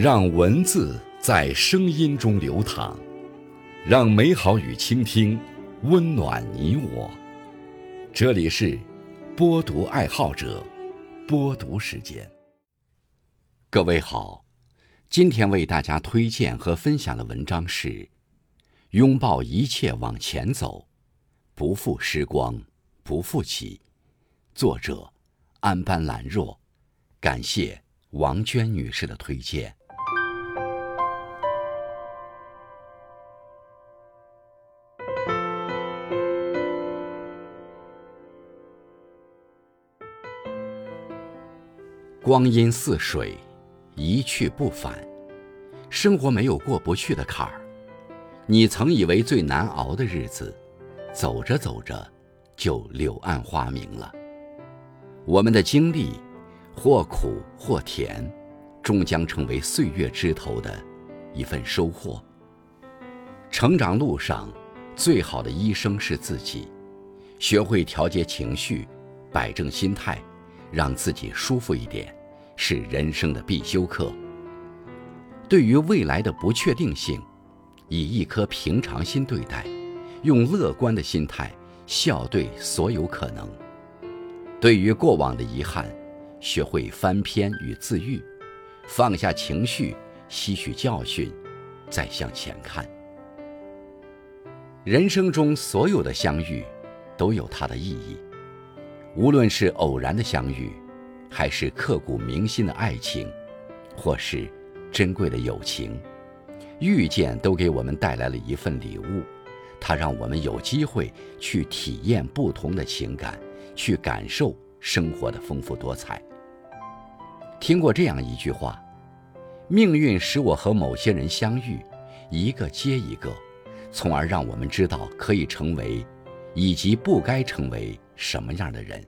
让文字在声音中流淌，让美好与倾听温暖你我。这里是播读爱好者播读时间。各位好，今天为大家推荐和分享的文章是《拥抱一切往前走，不负时光，不负起》，作者安班兰若。感谢王娟女士的推荐。光阴似水，一去不返。生活没有过不去的坎儿。你曾以为最难熬的日子，走着走着，就柳暗花明了。我们的经历。或苦或甜，终将成为岁月枝头的一份收获。成长路上，最好的医生是自己。学会调节情绪，摆正心态，让自己舒服一点，是人生的必修课。对于未来的不确定性，以一颗平常心对待，用乐观的心态笑对所有可能。对于过往的遗憾。学会翻篇与自愈，放下情绪，吸取教训，再向前看。人生中所有的相遇，都有它的意义。无论是偶然的相遇，还是刻骨铭心的爱情，或是珍贵的友情，遇见都给我们带来了一份礼物。它让我们有机会去体验不同的情感，去感受生活的丰富多彩。听过这样一句话：“命运使我和某些人相遇，一个接一个，从而让我们知道可以成为，以及不该成为什么样的人。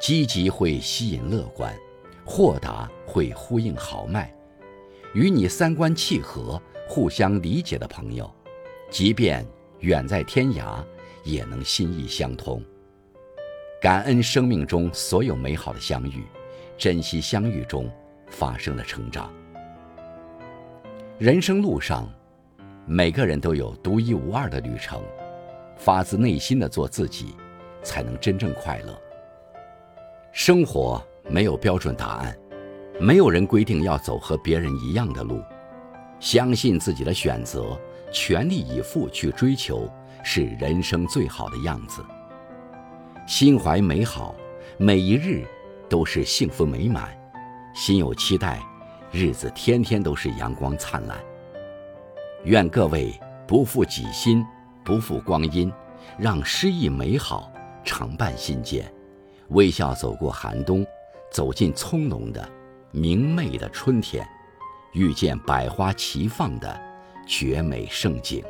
积极会吸引乐观，豁达会呼应豪迈。与你三观契合、互相理解的朋友，即便远在天涯，也能心意相通。感恩生命中所有美好的相遇。”珍惜相遇中发生的成长。人生路上，每个人都有独一无二的旅程，发自内心的做自己，才能真正快乐。生活没有标准答案，没有人规定要走和别人一样的路，相信自己的选择，全力以赴去追求，是人生最好的样子。心怀美好，每一日。都是幸福美满，心有期待，日子天天都是阳光灿烂。愿各位不负己心，不负光阴，让诗意美好常伴心间，微笑走过寒冬，走进葱茏的明媚的春天，遇见百花齐放的绝美盛景。